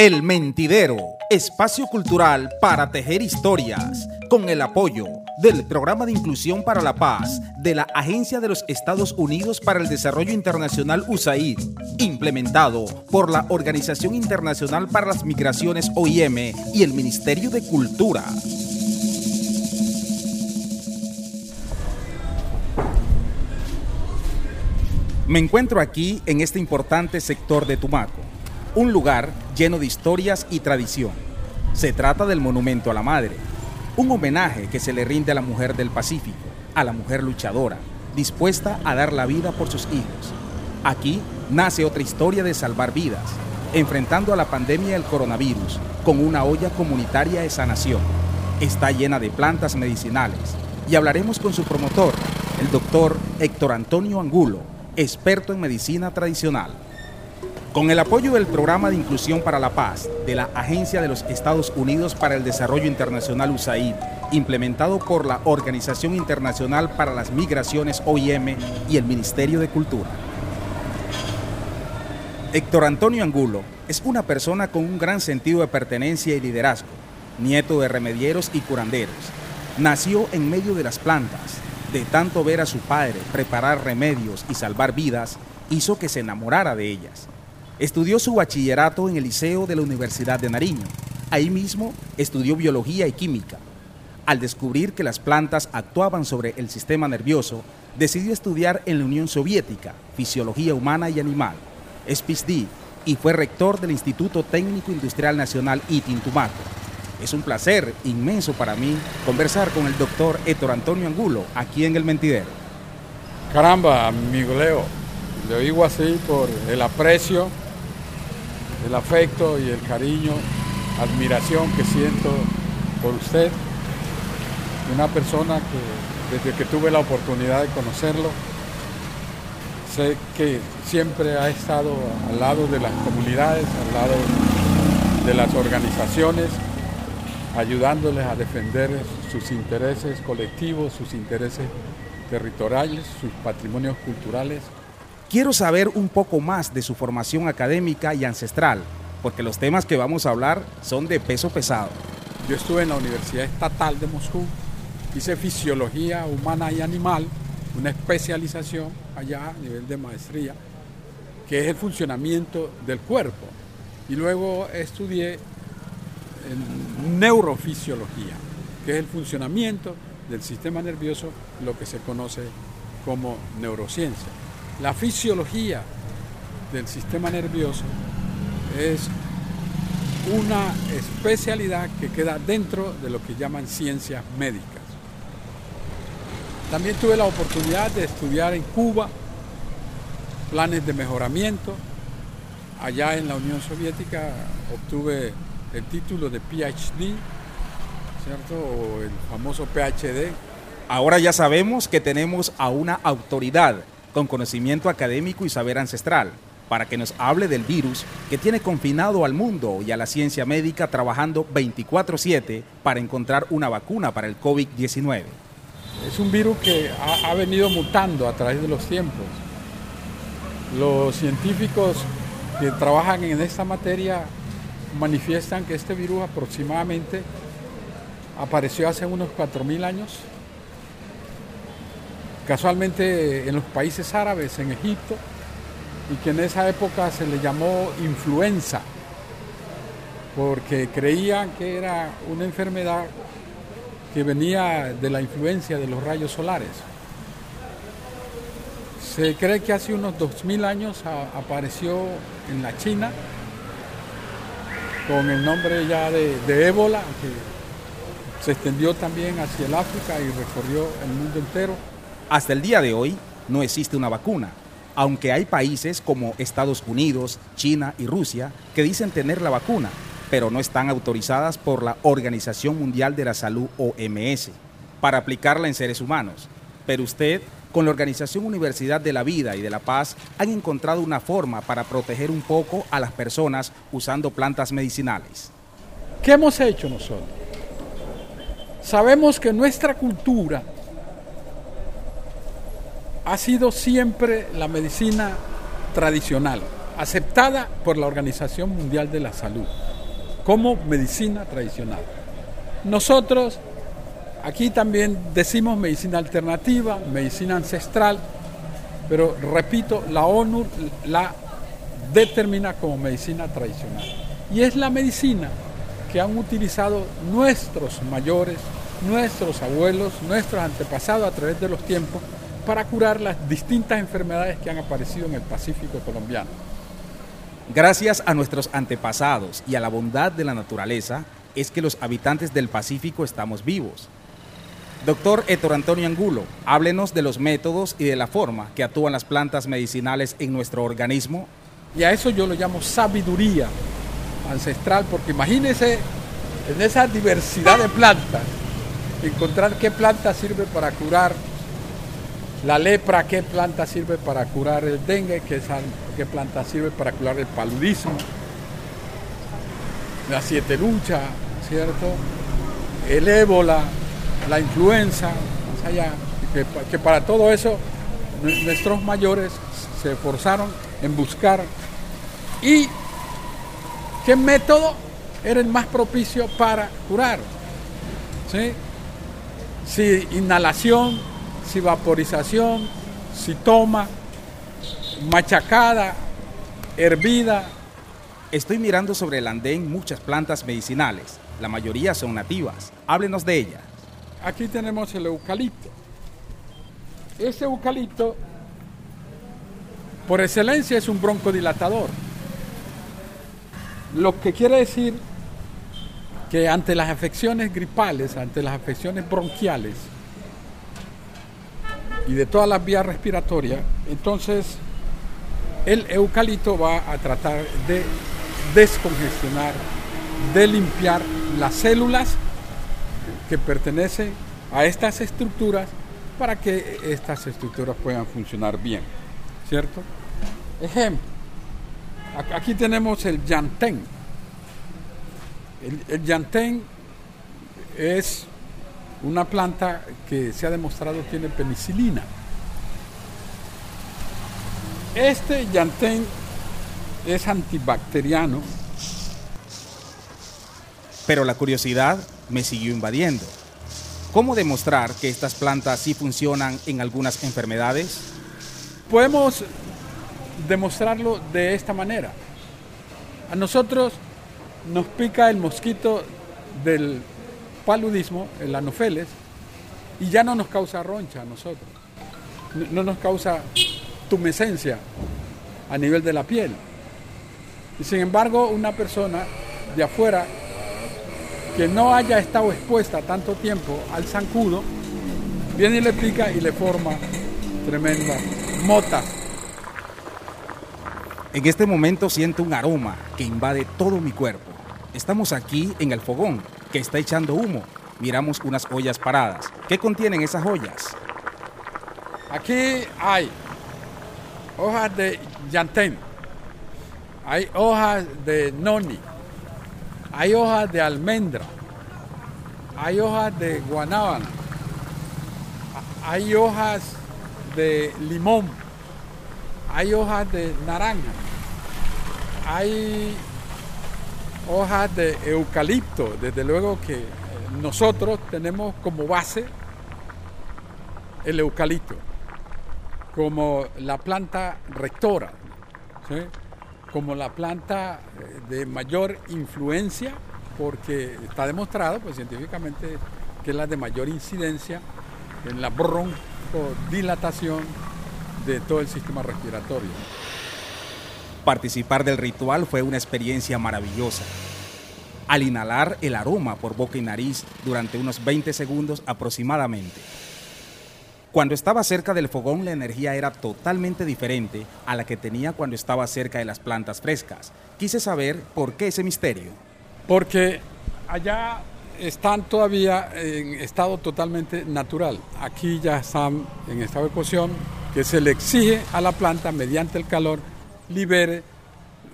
El Mentidero, espacio cultural para tejer historias, con el apoyo del Programa de Inclusión para la Paz de la Agencia de los Estados Unidos para el Desarrollo Internacional USAID, implementado por la Organización Internacional para las Migraciones OIM y el Ministerio de Cultura. Me encuentro aquí en este importante sector de Tumaco, un lugar lleno de historias y tradición. Se trata del Monumento a la Madre, un homenaje que se le rinde a la mujer del Pacífico, a la mujer luchadora, dispuesta a dar la vida por sus hijos. Aquí nace otra historia de salvar vidas, enfrentando a la pandemia del coronavirus con una olla comunitaria de sanación. Está llena de plantas medicinales y hablaremos con su promotor, el doctor Héctor Antonio Angulo, experto en medicina tradicional. Con el apoyo del Programa de Inclusión para la Paz de la Agencia de los Estados Unidos para el Desarrollo Internacional USAID, implementado por la Organización Internacional para las Migraciones OIM y el Ministerio de Cultura. Héctor Antonio Angulo es una persona con un gran sentido de pertenencia y liderazgo, nieto de remedieros y curanderos. Nació en medio de las plantas, de tanto ver a su padre preparar remedios y salvar vidas, hizo que se enamorara de ellas. Estudió su bachillerato en el Liceo de la Universidad de Nariño. Ahí mismo estudió biología y química. Al descubrir que las plantas actuaban sobre el sistema nervioso, decidió estudiar en la Unión Soviética Fisiología Humana y Animal, SPISD, y fue rector del Instituto Técnico Industrial Nacional Itintumaco es un placer inmenso para mí conversar con el doctor Héctor Antonio Angulo aquí en El Mentidero. Caramba, amigo Leo, le digo así por el aprecio, el afecto y el cariño, admiración que siento por usted, una persona que desde que tuve la oportunidad de conocerlo, sé que siempre ha estado al lado de las comunidades, al lado de las organizaciones ayudándoles a defender sus intereses colectivos, sus intereses territoriales, sus patrimonios culturales. Quiero saber un poco más de su formación académica y ancestral, porque los temas que vamos a hablar son de peso pesado. Yo estuve en la Universidad Estatal de Moscú, hice fisiología humana y animal, una especialización allá a nivel de maestría, que es el funcionamiento del cuerpo. Y luego estudié neurofisiología, que es el funcionamiento del sistema nervioso, lo que se conoce como neurociencia. La fisiología del sistema nervioso es una especialidad que queda dentro de lo que llaman ciencias médicas. También tuve la oportunidad de estudiar en Cuba planes de mejoramiento. Allá en la Unión Soviética obtuve el título de PhD, ¿cierto? O el famoso PhD. Ahora ya sabemos que tenemos a una autoridad con conocimiento académico y saber ancestral para que nos hable del virus que tiene confinado al mundo y a la ciencia médica trabajando 24/7 para encontrar una vacuna para el COVID-19. Es un virus que ha, venido mutando a través de los tiempos. Los científicos que trabajan en esta materia manifiestan que este virus aproximadamente apareció hace unos 4.000 años, casualmente en los países árabes, en Egipto, y que en esa época se le llamó influenza, porque creían que era una enfermedad que venía de la influencia de los rayos solares. Se cree que hace unos 2.000 años apareció en la China con el nombre ya de, ébola, que se extendió también hacia el África y recorrió el mundo entero. Hasta el día de hoy no existe una vacuna, aunque hay países como Estados Unidos, China y Rusia que dicen tener la vacuna, pero no están autorizadas por la Organización Mundial de la Salud OMS para aplicarla en seres humanos. Pero usted con la Organización Universidad de la Vida y de la Paz han encontrado una forma para proteger un poco a las personas usando plantas medicinales. ¿Qué hemos hecho nosotros? Sabemos que nuestra cultura ha sido siempre la medicina tradicional. aceptada por la Organización Mundial de la Salud como medicina tradicional. Nosotros aquí también decimos medicina alternativa, medicina ancestral, pero repito, la ONU la determina como medicina tradicional. Y es la medicina que han utilizado nuestros mayores, nuestros abuelos, nuestros antepasados a través de los tiempos para curar las distintas enfermedades que han aparecido en el Pacífico colombiano. Gracias a nuestros antepasados y a la bondad de la naturaleza, es que los habitantes del Pacífico estamos vivos. Doctor Héctor Antonio Angulo, háblenos de los métodos y de la forma que actúan las plantas medicinales en nuestro organismo. Y a eso yo lo llamo sabiduría ancestral, porque imagínense en esa diversidad de plantas, encontrar qué planta sirve para curar la lepra, qué planta sirve para curar el dengue, qué, planta sirve para curar el paludismo, la siete lucha, ¿cierto? El ébola, la influenza, más allá, que, que para todo eso nuestros mayores se esforzaron en buscar y qué método era el más propicio para curar. ¿Sí? Si inhalación, si vaporización, si toma, machacada, hervida. Estoy mirando sobre el andén muchas plantas medicinales. La mayoría son nativas. Háblenos de ellas. Aquí tenemos el eucalipto. Ese eucalipto, por excelencia, es un broncodilatador. Lo que quiere decir que ante las afecciones gripales, ante las afecciones bronquiales, y de todas las vías respiratorias, entonces el eucalipto va a tratar de descongestionar, de limpiar las células que pertenecen a estas estructuras para que estas estructuras puedan funcionar bien. ¿Cierto? Ejemplo, aquí tenemos el yantén. El, el yantén es una planta que se ha demostrado tiene penicilina. Este yantén es antibacteriano. Pero la curiosidad me siguió invadiendo. ¿Cómo demostrar que estas plantas sí funcionan en algunas enfermedades? Podemos demostrarlo de esta manera. A nosotros nos pica el mosquito del paludismo, el anofeles, y ya no nos causa roncha a nosotros. No nos causa tumescencia a nivel de la piel. Y sin embargo, una persona de afuera que no haya estado expuesta tanto tiempo al zancudo, viene y le pica y le forma tremenda mota. En este momento siento un aroma que invade todo mi cuerpo. Estamos aquí en el fogón, que está echando humo. Miramos unas ollas paradas. ¿Qué contienen esas ollas? Aquí hay hojas de llantén, hay hojas de noni, hay hojas de almendra, hay hojas de guanábana, hay hojas de limón, hay hojas de naranja, hay hojas de eucalipto, desde luego que eh, nosotros tenemos como base el eucalipto, como la planta rectora, como la planta eh, de mayor influencia, porque está demostrado pues, científicamente que es la de mayor incidencia en la broncodilatación de todo el sistema respiratorio. Participar del ritual fue una experiencia maravillosa. Al inhalar el aroma por boca y nariz durante unos 20 segundos aproximadamente. Cuando estaba cerca del fogón la energía era totalmente diferente a la que tenía cuando estaba cerca de las plantas frescas. Quise saber por qué ese misterio. Porque allá están todavía en estado totalmente natural. Aquí ya están en estado de cocción que se le exige a la planta mediante el calor libere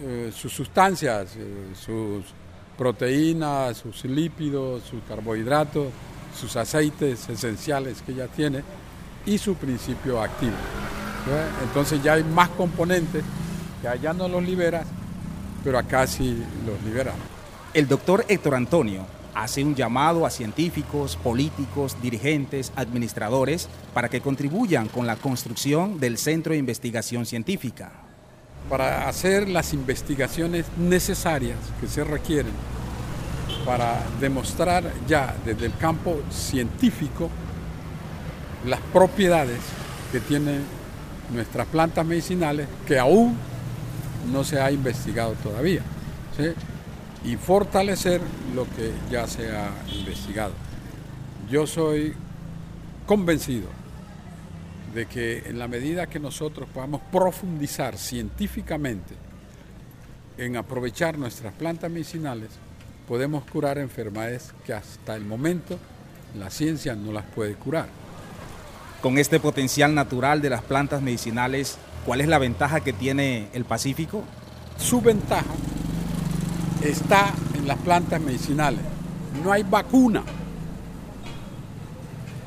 eh, sus sustancias, eh, sus proteínas, sus lípidos, sus carbohidratos, sus aceites esenciales que ella tiene y su principio activo. Entonces ya hay más componentes que allá no los liberas, pero acá sí los liberamos. El doctor Héctor Antonio hace un llamado a científicos, políticos, dirigentes, administradores para que contribuyan con la construcción del Centro de Investigación Científica. Para hacer las investigaciones necesarias que se requieren para demostrar ya desde el campo científico las propiedades que tienen nuestras plantas medicinales que aún no se ha investigado todavía y fortalecer lo que ya se ha investigado. Yo soy convencido de que en la medida que nosotros podamos profundizar científicamente en aprovechar nuestras plantas medicinales, podemos curar enfermedades que hasta el momento la ciencia no las puede curar. Con este potencial natural de las plantas medicinales, ¿cuál es la ventaja que tiene el Pacífico? Su ventaja está en las plantas medicinales. No hay vacuna.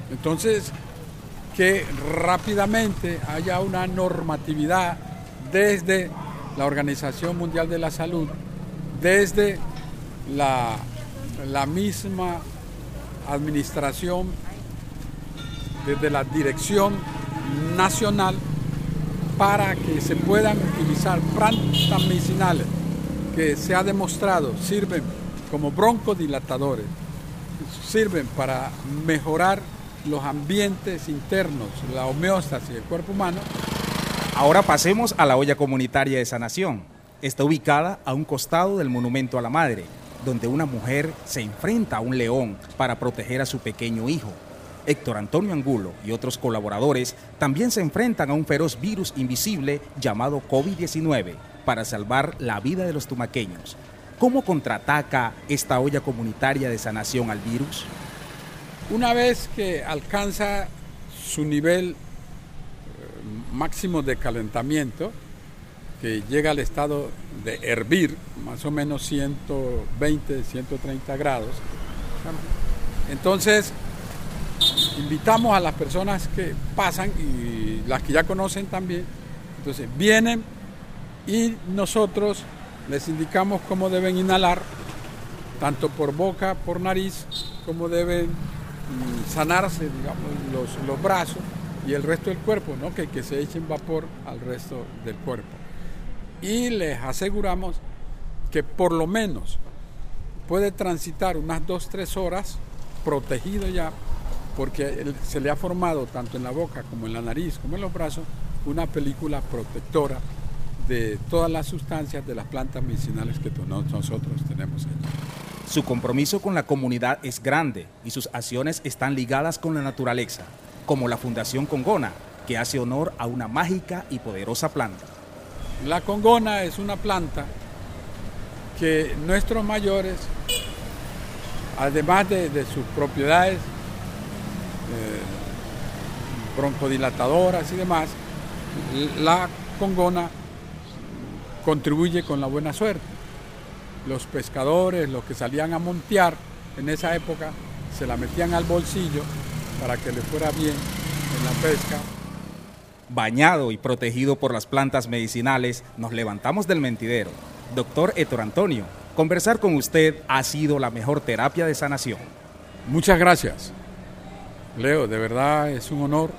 Entonces, que rápidamente haya una normatividad desde la Organización Mundial de la Salud, desde la, la misma administración, desde la dirección nacional, para que se puedan utilizar plantas medicinales que se ha demostrado sirven como broncodilatadores, sirven para mejorar los ambientes internos, la homeostasis del cuerpo humano. Ahora pasemos a la olla comunitaria de sanación. Está ubicada a un costado del monumento a la madre, donde una mujer se enfrenta a un león para proteger a su pequeño hijo. Héctor Antonio Angulo y otros colaboradores también se enfrentan a un feroz virus invisible llamado COVID-19 para salvar la vida de los tumaqueños. ¿Cómo contraataca esta olla comunitaria de sanación al virus? Una vez que alcanza su nivel eh, máximo de calentamiento, que llega al estado de hervir, más o menos 120, 130 grados, entonces invitamos a las personas que pasan y las que ya conocen también, entonces vienen y nosotros les indicamos cómo deben inhalar, tanto por boca, por nariz, cómo deben sanarse, digamos, los, brazos y el resto del cuerpo, ¿no? que, que se echen vapor al resto del cuerpo. Y les aseguramos que por lo menos puede transitar unas 2-3 horas protegido ya, porque se le ha formado tanto en la boca como en la nariz, como en los brazos, una película protectora de todas las sustancias de las plantas medicinales que nosotros tenemos aquí. Su compromiso con la comunidad es grande y sus acciones están ligadas con la naturaleza, como la Fundación Congona, que hace honor a una mágica y poderosa planta. La congona es una planta que nuestros mayores, además de, sus propiedades eh, broncodilatadoras y demás, la congona contribuye con la buena suerte. Los pescadores, los que salían a montear en esa época, se la metían al bolsillo para que le fuera bien en la pesca. Bañado y protegido por las plantas medicinales, nos levantamos del mentidero. Doctor Héctor Antonio, conversar con usted ha sido la mejor terapia de sanación. Muchas gracias. Leo, de verdad es un honor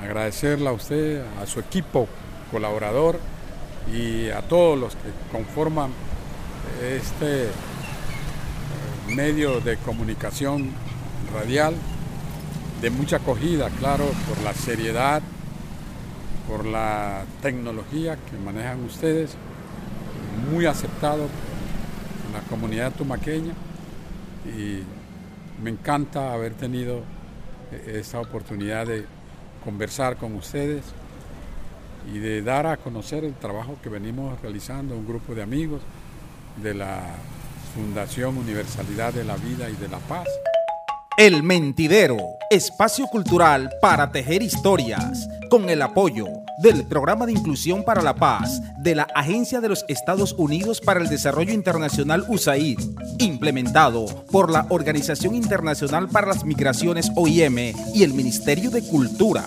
agradecerle a usted, a su equipo colaborador y a todos los que conforman este eh, medio de comunicación radial de mucha acogida, claro, por la seriedad, por la tecnología que manejan ustedes, muy aceptado en la comunidad tumaqueña. Y me encanta haber tenido eh, esta oportunidad de conversar con ustedes y de dar a conocer el trabajo que venimos realizando un grupo de amigos de la Fundación Universalidad de la Vida y de la Paz. El Mentidero, espacio cultural para tejer historias, con el apoyo del Programa de Inclusión para la Paz de la Agencia de los Estados Unidos para el Desarrollo Internacional USAID, implementado por la Organización Internacional para las Migraciones OIM y el Ministerio de Cultura.